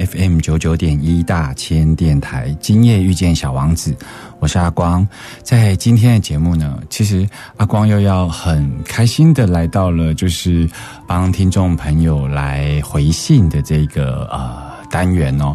FM 九九点一大千电台，今夜遇见小王子，是阿光。在今天的节目呢，其实阿光又要很开心的来到了，就是帮听众朋友来回信的这个呃单元哦。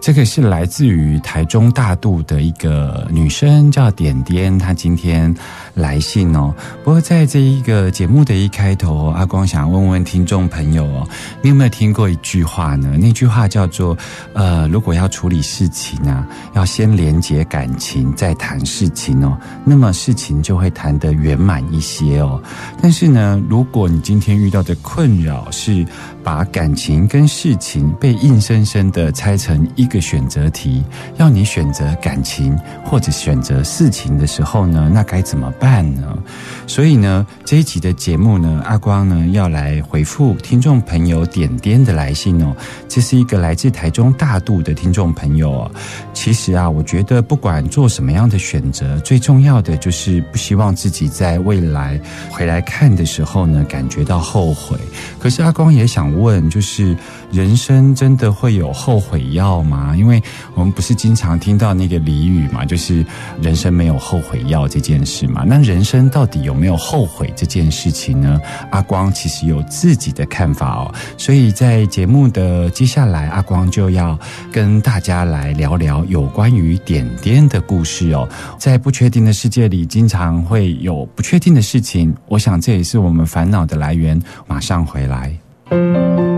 这个是来自于台中大肚的一个女生，叫点点，她今天来信哦。不过在这一个节目的一开头，阿光想问问听众朋友哦，你有没有听过一句话呢？那句话叫做：呃，如果要处理事情啊，要先连接感情，再谈事情哦，那么事情就会谈得圆满一些哦。但是呢，如果你今天遇到的困扰是把感情跟事情被硬生生的拆成一一个选择题，要你选择感情或者选择事情的时候呢，那该怎么办呢？所以呢，这一集的节目呢，阿光呢要来回复听众朋友点点的来信哦。这是一个来自台中大肚的听众朋友哦。其实啊，我觉得不管做什么样的选择，最重要的就是不希望自己在未来回来看的时候呢，感觉到后悔。可是阿光也想问，就是人生真的会有后悔药吗？因为我们不是经常听到那个俚语嘛，就是人生没有后悔药这件事嘛。那人生到底有没有后悔这件事情呢？阿光其实有自己的看法哦。所以在节目的接下来，阿光就要跟大家来聊聊有关于点点的故事哦。在不确定的世界里，经常会有不确定的事情。我想这也是我们烦恼的来源。马上回来。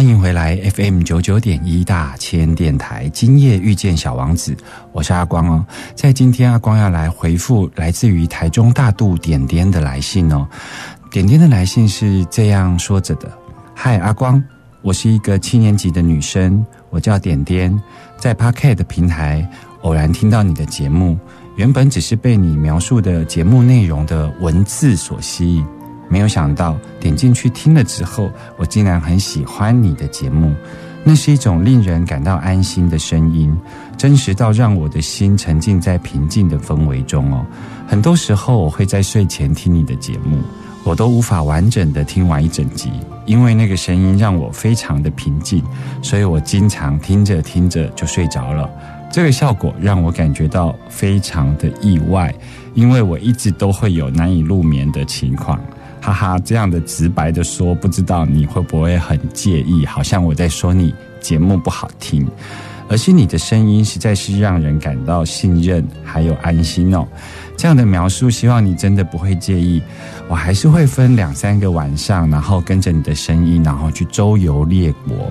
欢迎回来 FM 九九点一大千电台，今夜遇见小王子，我是阿光哦。在今天，阿光要来回复来自于台中大肚点点的来信哦。点点的来信是这样说着的：“嗨，阿光，我是一个七年级的女生，我叫点点，在 Parket 的平台偶然听到你的节目，原本只是被你描述的节目内容的文字所吸引。”没有想到点进去听了之后，我竟然很喜欢你的节目。那是一种令人感到安心的声音，真实到让我的心沉浸在平静的氛围中哦。很多时候我会在睡前听你的节目，我都无法完整的听完一整集，因为那个声音让我非常的平静，所以我经常听着听着就睡着了。这个效果让我感觉到非常的意外，因为我一直都会有难以入眠的情况。哈哈，这样的直白的说，不知道你会不会很介意？好像我在说你节目不好听，而是你的声音实在是让人感到信任还有安心哦。这样的描述，希望你真的不会介意。我还是会分两三个晚上，然后跟着你的声音，然后去周游列国。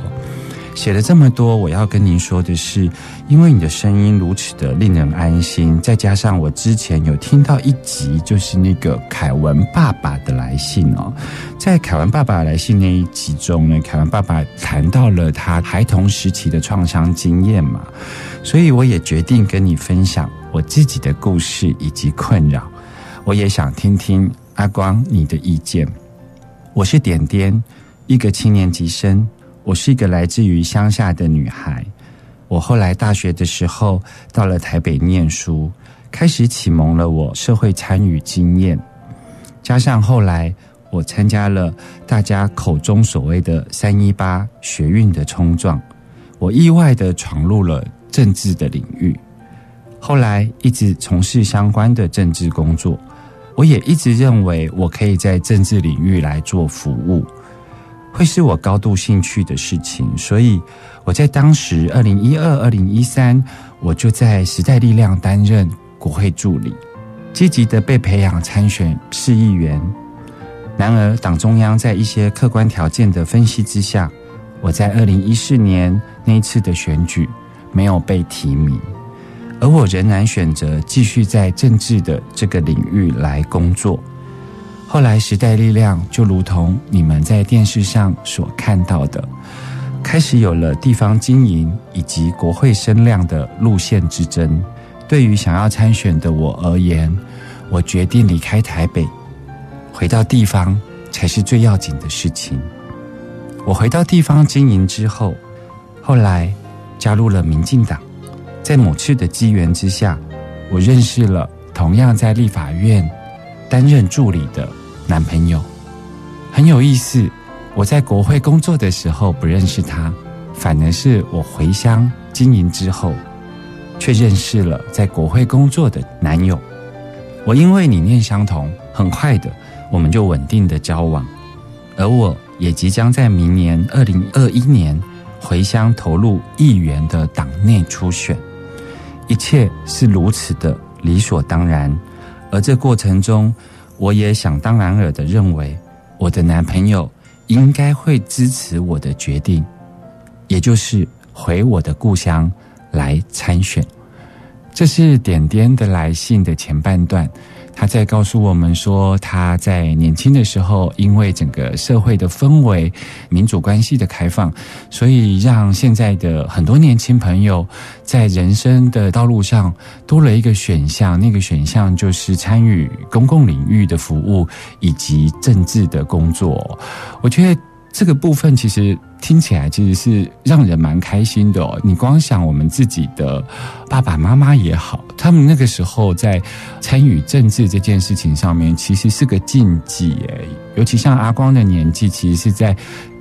写了这么多，我要跟您说的是，因为你的声音如此的令人安心，再加上我之前有听到一集，就是那个凯文爸爸的来信哦，在凯文爸爸来信那一集中呢，凯文爸爸谈到了他孩童时期的创伤经验嘛，所以我也决定跟你分享我自己的故事以及困扰，我也想听听阿光你的意见。我是点点，一个七年级生。我是一个来自于乡下的女孩，我后来大学的时候到了台北念书，开始启蒙了我社会参与经验，加上后来我参加了大家口中所谓的“三一八”学运的冲撞，我意外的闯入了政治的领域，后来一直从事相关的政治工作。我也一直认为我可以在政治领域来做服务，会是我高度兴趣的事情。所以我在当时二零一二、二零一三，我就在时代力量担任国会助理，积极的被培养参选市议员。然而，党中央在一些客观条件的分析之下，我在二零一四年那一次的选举没有被提名。而我仍然选择继续在政治的这个领域来工作。后来，时代力量就如同你们在电视上所看到的，开始有了地方经营以及国会声量的路线之争。对于想要参选的我而言，我决定离开台北，回到地方才是最要紧的事情。我回到地方经营之后，后来加入了民进党。在某次的机缘之下，我认识了同样在立法院担任助理的男朋友，很有意思。我在国会工作的时候不认识他，反而是我回乡经营之后，却认识了在国会工作的男友。我因为理念相同，很快的我们就稳定的交往，而我也即将在明年二零二一年回乡投入议员的党内初选。一切是如此的理所当然，而这过程中，我也想当然尔的认为，我的男朋友应该会支持我的决定，也就是回我的故乡来参选。这是点点的来信的前半段。他在告诉我们说，他在年轻的时候，因为整个社会的氛围、民主关系的开放，所以让现在的很多年轻朋友在人生的道路上多了一个选项。那个选项就是参与公共领域的服务以及政治的工作。我觉得。这个部分其实听起来其实是让人蛮开心的哦。你光想我们自己的爸爸妈妈也好，他们那个时候在参与政治这件事情上面，其实是个禁忌哎。尤其像阿光的年纪，其实是在。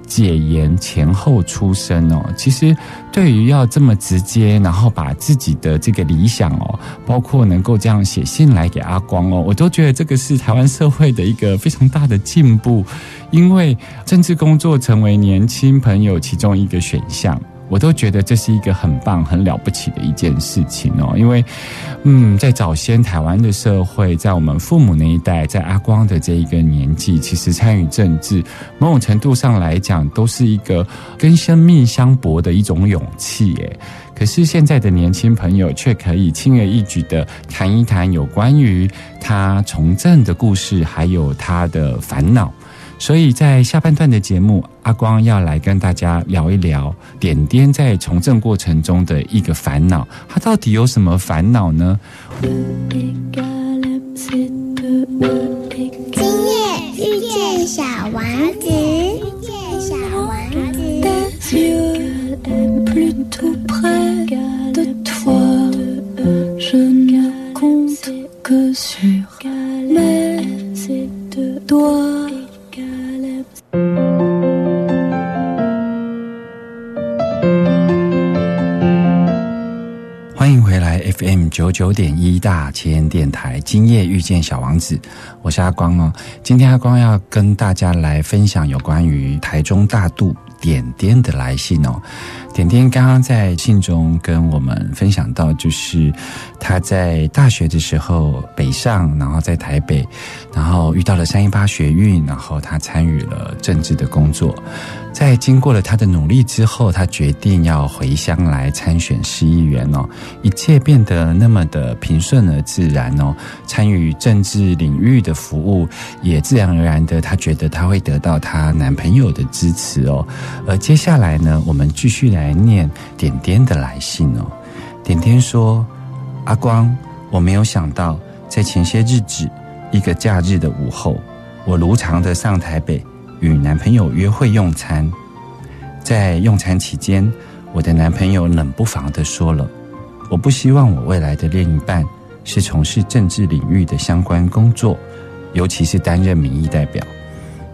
解严前后出生哦，其实对于要这么直接，然后把自己的这个理想哦，包括能够这样写信来给阿光哦，我都觉得这个是台湾社会的一个非常大的进步，因为政治工作成为年轻朋友其中一个选项。我都觉得这是一个很棒、很了不起的一件事情哦，因为，嗯，在早先台湾的社会，在我们父母那一代，在阿光的这一个年纪，其实参与政治，某种程度上来讲，都是一个跟生命相搏的一种勇气。诶，可是现在的年轻朋友却可以轻而易举的谈一谈有关于他从政的故事，还有他的烦恼。所以在下半段的节目，阿光要来跟大家聊一聊点点在从政过程中的一个烦恼，他到底有什么烦恼呢？今夜遇见小王子，遇见小王子。今夜遇见小王子，我是阿光哦。今天阿光要跟大家来分享有关于台中大肚点点的来信哦。点点刚刚在信中跟我们分享到，就是他在大学的时候北上，然后在台北，然后遇到了三一八学运，然后他参与了政治的工作。在经过了他的努力之后，他决定要回乡来参选市议员哦，一切变得那么的平顺而自然哦。参与政治领域的服务，也自然而然的，他觉得他会得到他男朋友的支持哦。而接下来呢，我们继续来。念点点的来信哦。点点说：“阿光，我没有想到，在前些日子一个假日的午后，我如常的上台北与男朋友约会用餐。在用餐期间，我的男朋友冷不防的说了：我不希望我未来的另一半是从事政治领域的相关工作，尤其是担任民意代表。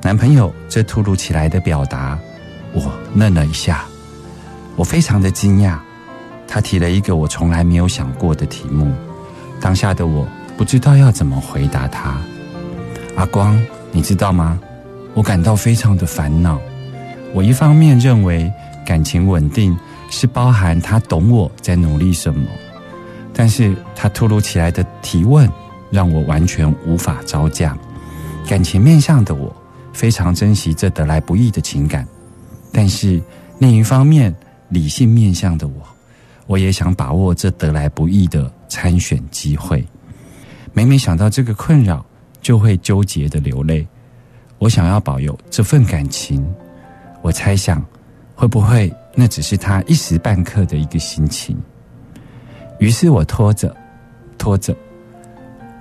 男朋友这突如其来的表达，我愣了一下。”我非常的惊讶，他提了一个我从来没有想过的题目。当下的我不知道要怎么回答他。阿光，你知道吗？我感到非常的烦恼。我一方面认为感情稳定是包含他懂我在努力什么，但是他突如其来的提问让我完全无法招架。感情面向的我非常珍惜这得来不易的情感，但是另一方面理性面向的我，我也想把握这得来不易的参选机会。每每想到这个困扰，就会纠结的流泪。我想要保有这份感情，我猜想会不会那只是他一时半刻的一个心情。于是我拖着，拖着，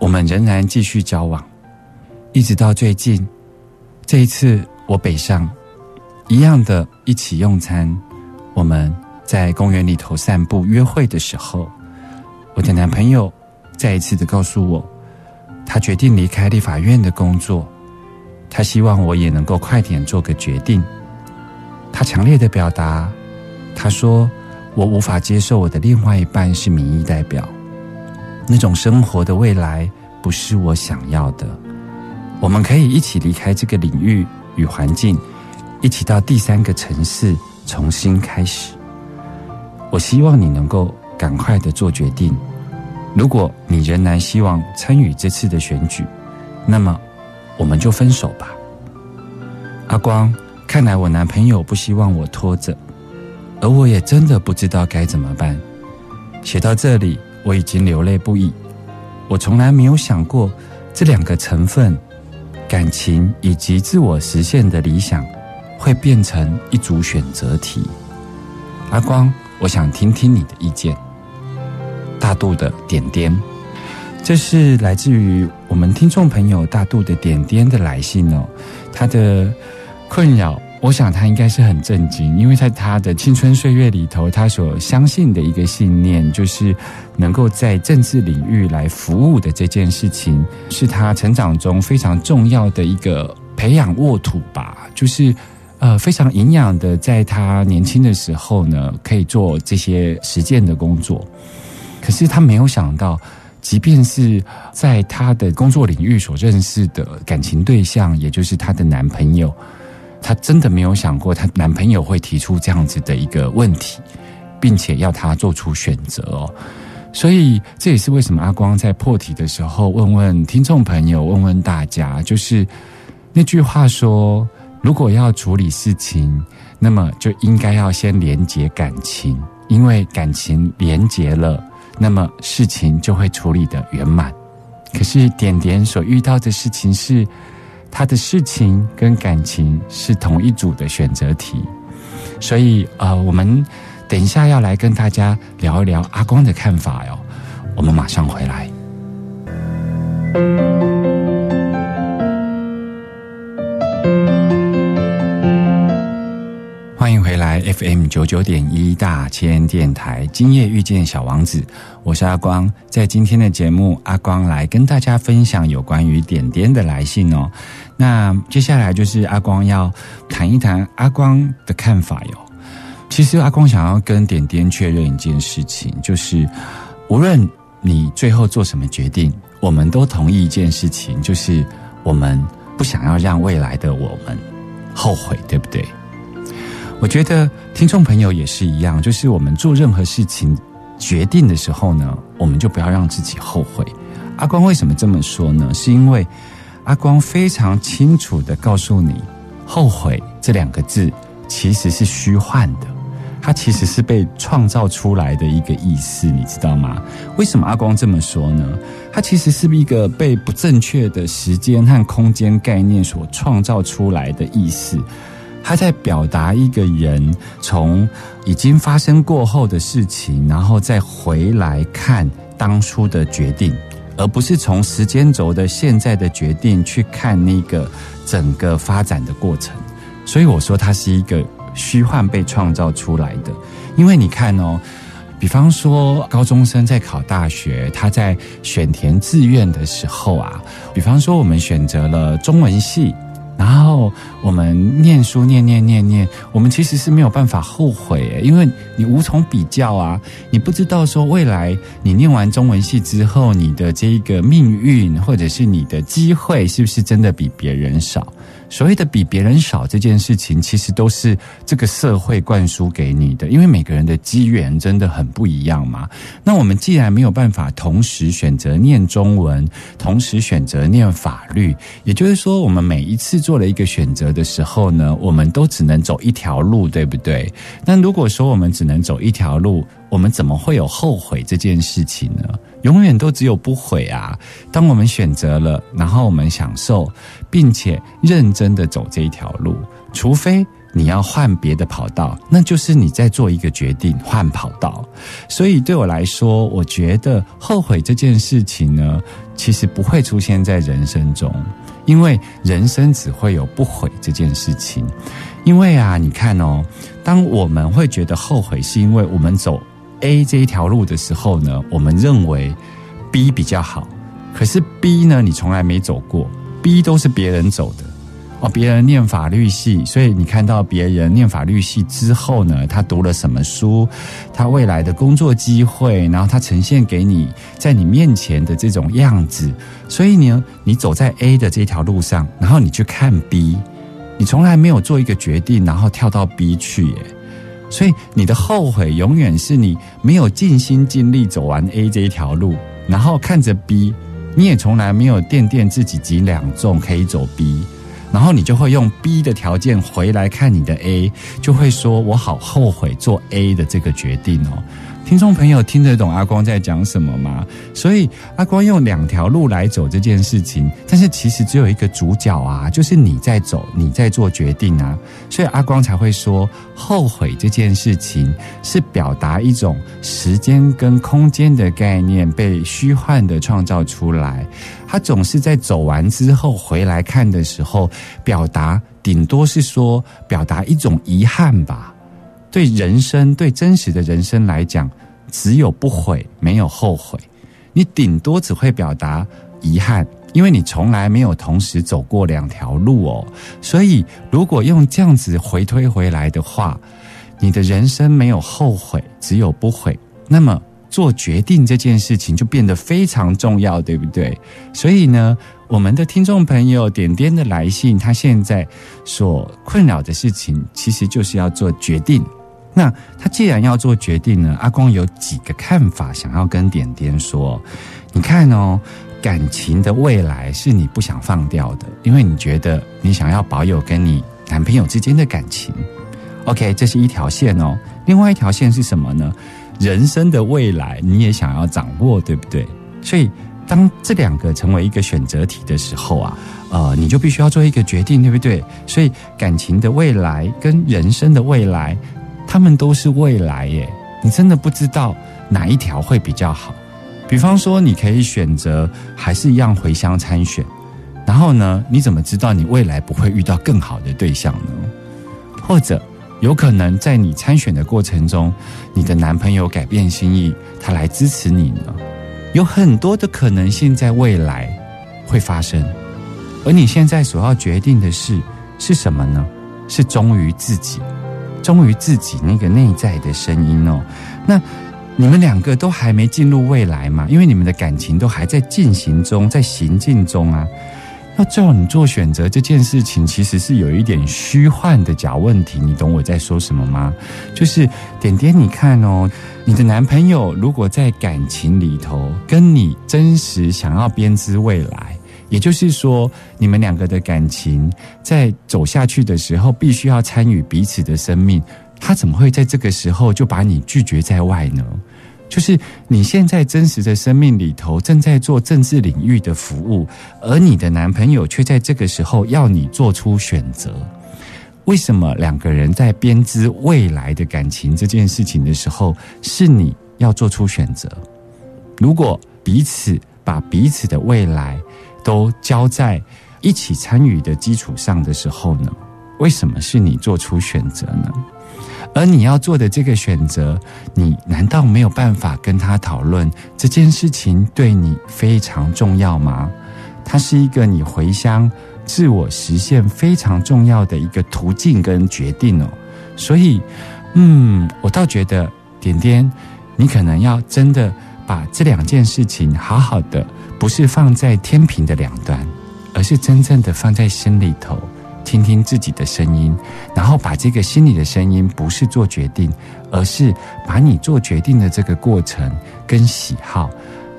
我们仍然继续交往。一直到最近，这一次我北上，一样的一起用餐，我们在公园里头散步约会的时候，我的男朋友再一次的告诉我，他决定离开立法院的工作，他希望我也能够快点做个决定。他强烈的表达，他说我无法接受我的另外一半是民意代表，那种生活的未来不是我想要的。我们可以一起离开这个领域与环境，一起到第三个城市重新开始。我希望你能够赶快的做决定。如果你仍然希望参与这次的选举，那么我们就分手吧。阿光，看来我男朋友不希望我拖着，而我也真的不知道该怎么办。写到这里，我已经流泪不已。我从来没有想过这两个成分。感情以及自我实现的理想，会变成一组选择题。阿光，我想听听你的意见。大度的点点，这是来自于我们听众朋友大度的点点的来信哦，他的困扰。我想他应该是很震惊，因为在他的青春岁月里头，他所相信的一个信念，就是能够在政治领域来服务的这件事情，是他成长中非常重要的一个培养沃土吧。就是呃，非常营养的，在他年轻的时候呢，可以做这些实践的工作。可是他没有想到，即便是在他的工作领域所认识的感情对象，也就是他的男朋友。她真的没有想过，她男朋友会提出这样子的一个问题，并且要她做出选择哦。所以这也是为什么阿光在破题的时候问问听众朋友，问问大家，就是那句话说：如果要处理事情，那么就应该要先连接感情，因为感情连接了，那么事情就会处理的圆满。可是点点所遇到的事情是。他的事情跟感情是同一组的选择题，所以呃，我们等一下要来跟大家聊一聊阿光的看法哟。我们马上回来。欢迎回来，FM 九九点一大千电台，今夜遇见小王子，我是阿光。在今天的节目，阿光来跟大家分享有关于点点的来信哦。那接下来就是阿光要谈一谈阿光的看法哟。其实阿光想要跟点点确认一件事情，就是无论你最后做什么决定，我们都同意一件事情，就是我们不想要让未来的我们后悔，对不对？我觉得听众朋友也是一样，就是我们做任何事情决定的时候呢，我们就不要让自己后悔。阿光为什么这么说呢？是因为阿光非常清楚的告诉你，后悔这两个字其实是虚幻的，它其实是被创造出来的一个意思，你知道吗？为什么阿光这么说呢？它其实是一个被不正确的时间和空间概念所创造出来的意思。他在表达一个人从已经发生过后的事情，然后再回来看当初的决定，而不是从时间轴的现在的决定去看那个整个发展的过程。所以我说，它是一个虚幻被创造出来的。因为你看哦，比方说高中生在考大学，他在选填志愿的时候啊，比方说我们选择了中文系。然后我们念书念念念念，我们其实是没有办法后悔，因为你无从比较啊，你不知道说未来你念完中文系之后，你的这一个命运或者是你的机会，是不是真的比别人少？所谓的比别人少这件事情，其实都是这个社会灌输给你的，因为每个人的机缘真的很不一样嘛。那我们既然没有办法同时选择念中文，同时选择念法律，也就是说，我们每一次做了一个选择的时候呢，我们都只能走一条路，对不对？那如果说我们只能走一条路，我们怎么会有后悔这件事情呢？永远都只有不悔啊！当我们选择了，然后我们享受，并且认真的走这一条路，除非你要换别的跑道，那就是你在做一个决定换跑道。所以对我来说，我觉得后悔这件事情呢，其实不会出现在人生中，因为人生只会有不悔这件事情。因为啊，你看哦，当我们会觉得后悔，是因为我们走。A 这一条路的时候呢，我们认为 B 比较好，可是 B 呢，你从来没走过，B 都是别人走的哦。别人念法律系，所以你看到别人念法律系之后呢，他读了什么书，他未来的工作机会，然后他呈现给你在你面前的这种样子，所以呢，你走在 A 的这条路上，然后你去看 B，你从来没有做一个决定，然后跳到 B 去耶。所以你的后悔永远是你没有尽心尽力走完 A 这一条路，然后看着 B，你也从来没有垫垫自己几两重可以走 B，然后你就会用 B 的条件回来看你的 A，就会说我好后悔做 A 的这个决定哦。听众朋友听得懂阿光在讲什么吗？所以阿光用两条路来走这件事情，但是其实只有一个主角啊，就是你在走，你在做决定啊。所以阿光才会说，后悔这件事情是表达一种时间跟空间的概念被虚幻的创造出来。他总是在走完之后回来看的时候，表达顶多是说表达一种遗憾吧。对人生，对真实的人生来讲，只有不悔，没有后悔。你顶多只会表达遗憾，因为你从来没有同时走过两条路哦。所以，如果用这样子回推回来的话，你的人生没有后悔，只有不悔。那么，做决定这件事情就变得非常重要，对不对？所以呢，我们的听众朋友点点的来信，他现在所困扰的事情，其实就是要做决定。那他既然要做决定呢，阿光有几个看法想要跟点点说。你看哦，感情的未来是你不想放掉的，因为你觉得你想要保有跟你男朋友之间的感情。OK，这是一条线哦。另外一条线是什么呢？人生的未来你也想要掌握，对不对？所以当这两个成为一个选择题的时候啊，呃，你就必须要做一个决定，对不对？所以感情的未来跟人生的未来。他们都是未来耶，你真的不知道哪一条会比较好。比方说，你可以选择还是一样回乡参选，然后呢，你怎么知道你未来不会遇到更好的对象呢？或者有可能在你参选的过程中，你的男朋友改变心意，他来支持你呢？有很多的可能性在未来会发生，而你现在所要决定的是是什么呢？是忠于自己。忠于自己那个内在的声音哦，那你们两个都还没进入未来嘛？因为你们的感情都还在进行中，在行进中啊。要叫你做选择这件事情，其实是有一点虚幻的假问题。你懂我在说什么吗？就是点点，你看哦，你的男朋友如果在感情里头跟你真实想要编织未来。也就是说，你们两个的感情在走下去的时候，必须要参与彼此的生命。他怎么会在这个时候就把你拒绝在外呢？就是你现在真实的生命里头正在做政治领域的服务，而你的男朋友却在这个时候要你做出选择。为什么两个人在编织未来的感情这件事情的时候，是你要做出选择？如果彼此把彼此的未来。都交在一起参与的基础上的时候呢？为什么是你做出选择呢？而你要做的这个选择，你难道没有办法跟他讨论这件事情对你非常重要吗？它是一个你回乡自我实现非常重要的一个途径跟决定哦。所以，嗯，我倒觉得点点，你可能要真的把这两件事情好好的，不是放在天平的两端，而是真正的放在心里头。听听自己的声音，然后把这个心里的声音，不是做决定，而是把你做决定的这个过程跟喜好，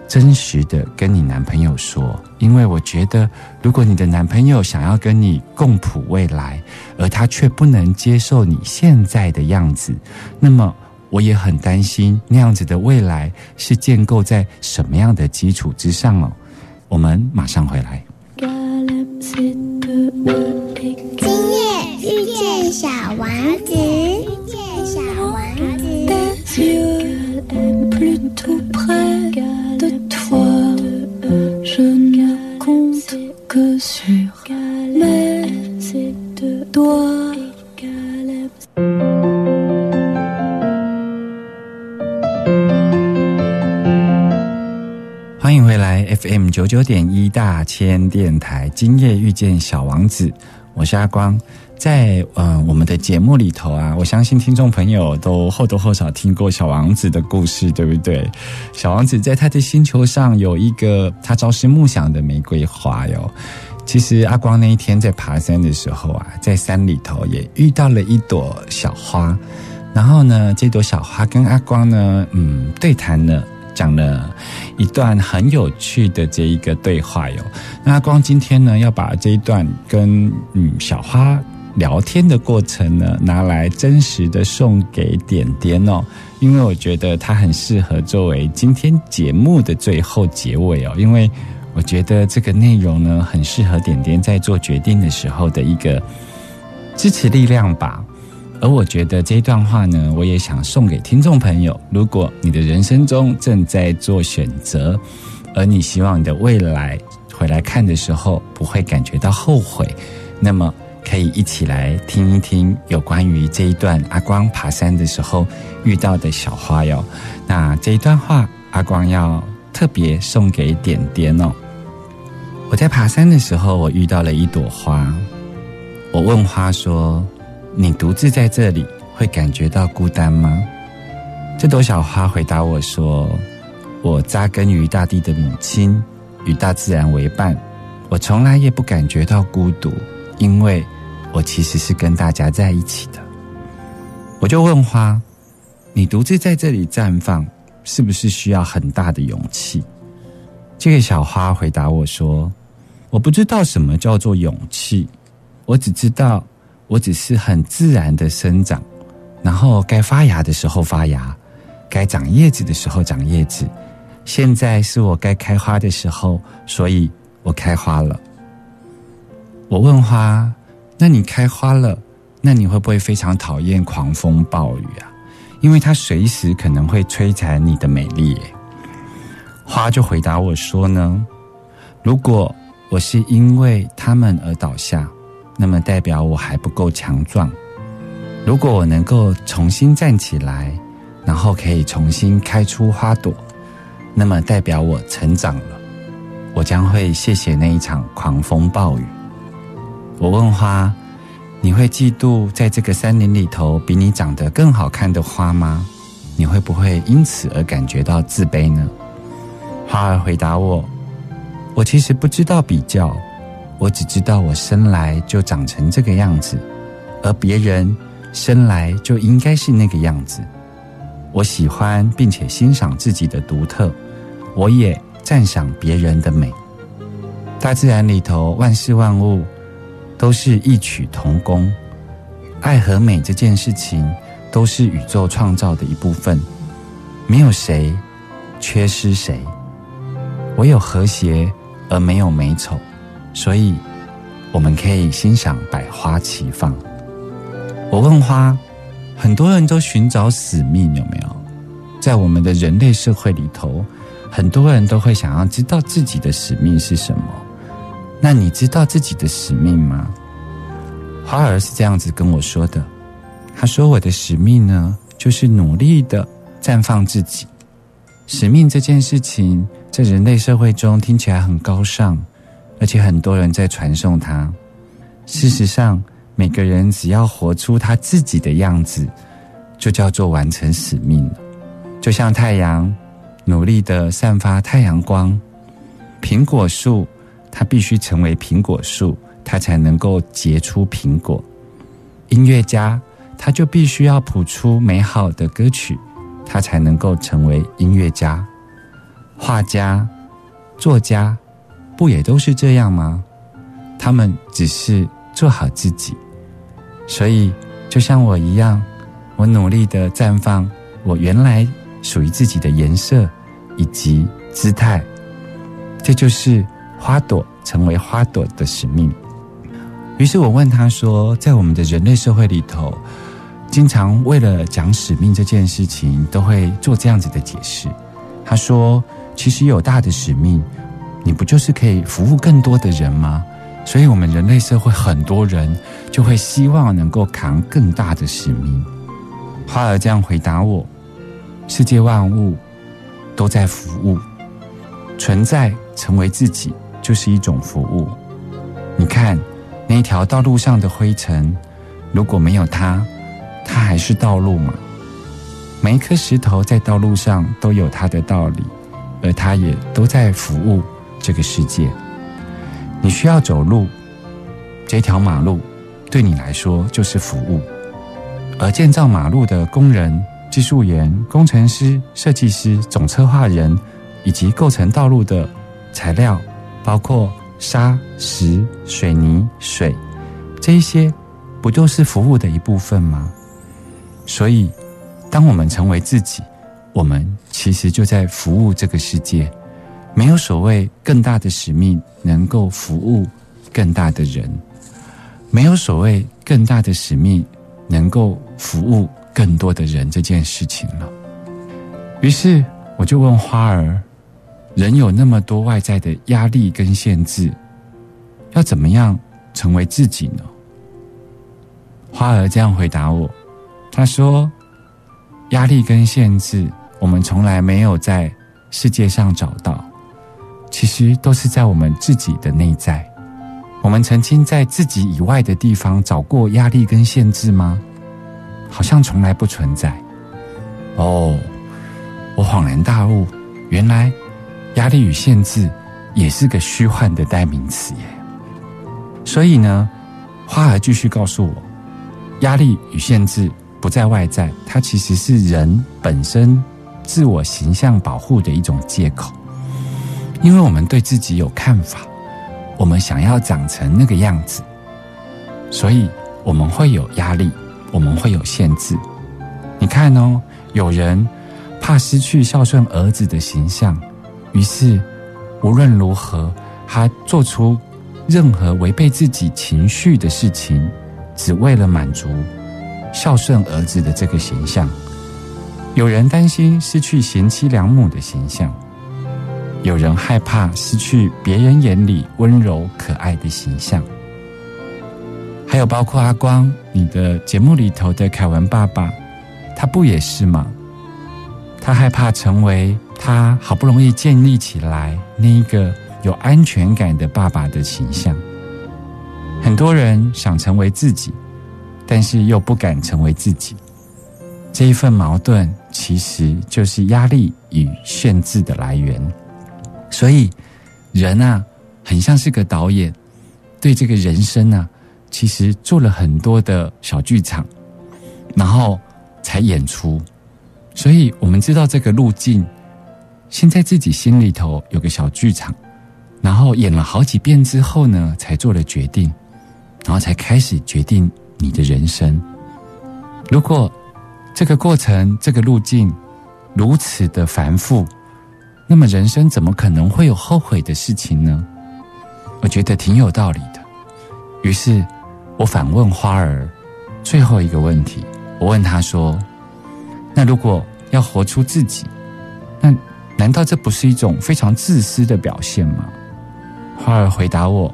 真实的跟你男朋友说。因为我觉得，如果你的男朋友想要跟你共谱未来，而他却不能接受你现在的样子，那么我也很担心那样子的未来是建构在什么样的基础之上哦。我们马上回来。今夜遇见小王子，遇见小王子。回来，FM 九九点一大千电台。今夜遇见小王子，我是阿光。在嗯，我们的节目里头啊，我相信听众朋友都或多或少听过小王子的故事，对不对？小王子在他的星球上有一个他朝思暮想的玫瑰花哟。其实阿光那一天在爬山的时候啊，在山里头也遇到了一朵小花，然后呢，这朵小花跟阿光呢，嗯，对谈了。讲了一段很有趣的这一个对话哟。那光今天呢，要把这一段跟嗯小花聊天的过程呢，拿来真实的送给点点哦，因为我觉得它很适合作为今天节目的最后结尾哦，因为我觉得这个内容呢，很适合点点在做决定的时候的一个支持力量吧。而我觉得这一段话呢，我也想送给听众朋友。如果你的人生中正在做选择，而你希望你的未来回来看的时候不会感觉到后悔，那么可以一起来听一听有关于这一段阿光爬山的时候遇到的小花哟。那这一段话，阿光要特别送给点点哦。我在爬山的时候，我遇到了一朵花，我问花说。你独自在这里会感觉到孤单吗？这朵小花回答我说：“我扎根于大地的母亲，与大自然为伴，我从来也不感觉到孤独，因为我其实是跟大家在一起的。”我就问花：“你独自在这里绽放，是不是需要很大的勇气？”这个小花回答我说：“我不知道什么叫做勇气，我只知道。”我只是很自然的生长，然后该发芽的时候发芽，该长叶子的时候长叶子。现在是我该开花的时候，所以我开花了。我问花：“那你开花了，那你会不会非常讨厌狂风暴雨啊？因为它随时可能会摧残你的美丽。”花就回答我说：“呢，如果我是因为它们而倒下。”那么代表我还不够强壮。如果我能够重新站起来，然后可以重新开出花朵，那么代表我成长了。我将会谢谢那一场狂风暴雨。我问花：“你会嫉妒在这个森林里头比你长得更好看的花吗？你会不会因此而感觉到自卑呢？”花儿回答我：“我其实不知道比较。”我只知道我生来就长成这个样子，而别人生来就应该是那个样子。我喜欢并且欣赏自己的独特，我也赞赏别人的美。大自然里头万事万物都是异曲同工，爱和美这件事情都是宇宙创造的一部分，没有谁缺失谁。唯有和谐而没有美丑。所以，我们可以欣赏百花齐放。我问花，很多人都寻找使命，有没有？在我们的人类社会里头，很多人都会想要知道自己的使命是什么。那你知道自己的使命吗？花儿是这样子跟我说的。他说：“我的使命呢，就是努力的绽放自己。使命这件事情，在人类社会中听起来很高尚。”而且很多人在传颂它。事实上，每个人只要活出他自己的样子，就叫做完成使命了。就像太阳，努力的散发太阳光；苹果树，它必须成为苹果树，它才能够结出苹果。音乐家，他就必须要谱出美好的歌曲，他才能够成为音乐家。画家、作家，不也都是这样吗？他们只是做好自己。所以，就像我一样，我努力的绽放我原来属于自己的颜色以及姿态。这就是花朵成为花朵的使命。于是我问他说：“在我们的人类社会里头，经常为了讲使命这件事情，都会做这样子的解释。”他说：“其实有大的使命，你不就是可以服务更多的人吗？所以，我们人类社会很多人就会希望能够扛更大的使命。”花儿这样回答我：“世界万物都在服务，存在成为自己就是一种服务。你看。”那一条道路上的灰尘，如果没有它，它还是道路吗？每一颗石头在道路上都有它的道理，而它也都在服务这个世界。你需要走路，这条马路对你来说就是服务。而建造马路的工人、技术员、工程师、设计师、总策划人，以及构成道路的材料，包括。沙石、水泥、水，这一些不就是服务的一部分吗？所以，当我们成为自己，我们其实就在服务这个世界。没有所谓更大的使命能够服务更大的人，没有所谓更大的使命能够服务更多的人这件事情了。于是，我就问花儿。人有那么多外在的压力跟限制，要怎么样成为自己呢？花儿这样回答我：“他说，压力跟限制，我们从来没有在世界上找到，其实都是在我们自己的内在。我们曾经在自己以外的地方找过压力跟限制吗？好像从来不存在。哦，我恍然大悟，原来。”压力与限制也是个虚幻的代名词耶。所以呢，花儿继续告诉我，压力与限制不在外在，它其实是人本身自我形象保护的一种借口。因为我们对自己有看法，我们想要长成那个样子，所以我们会有压力，我们会有限制。你看哦，有人怕失去孝顺儿子的形象。于是，无论如何，他做出任何违背自己情绪的事情，只为了满足孝顺儿子的这个形象。有人担心失去贤妻良母的形象，有人害怕失去别人眼里温柔可爱的形象，还有包括阿光，你的节目里头的凯文爸爸，他不也是吗？他害怕成为。他好不容易建立起来那一个有安全感的爸爸的形象，很多人想成为自己，但是又不敢成为自己。这一份矛盾其实就是压力与限制的来源。所以，人啊，很像是个导演，对这个人生啊，其实做了很多的小剧场，然后才演出。所以我们知道这个路径。先在自己心里头有个小剧场，然后演了好几遍之后呢，才做了决定，然后才开始决定你的人生。如果这个过程、这个路径如此的繁复，那么人生怎么可能会有后悔的事情呢？我觉得挺有道理的。于是我反问花儿最后一个问题，我问他说：“那如果要活出自己，那？”难道这不是一种非常自私的表现吗？花儿回答我：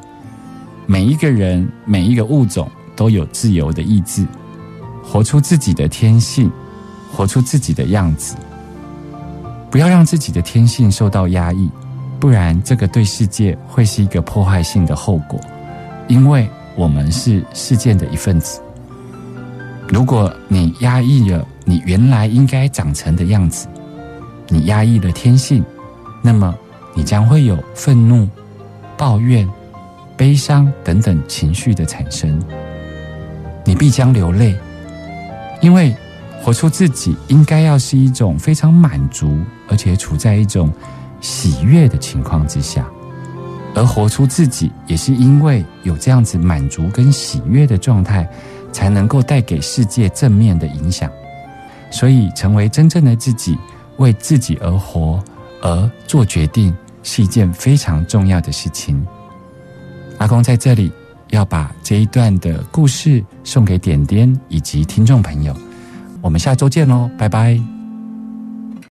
每一个人、每一个物种都有自由的意志，活出自己的天性，活出自己的样子。不要让自己的天性受到压抑，不然这个对世界会是一个破坏性的后果，因为我们是事件的一份子。如果你压抑了你原来应该长成的样子，你压抑了天性，那么你将会有愤怒、抱怨、悲伤等等情绪的产生。你必将流泪，因为活出自己应该要是一种非常满足，而且处在一种喜悦的情况之下。而活出自己，也是因为有这样子满足跟喜悦的状态。才能够带给世界正面的影响，所以成为真正的自己，为自己而活，而做决定是一件非常重要的事情。阿公在这里要把这一段的故事送给点点以及听众朋友，我们下周见喽，拜拜。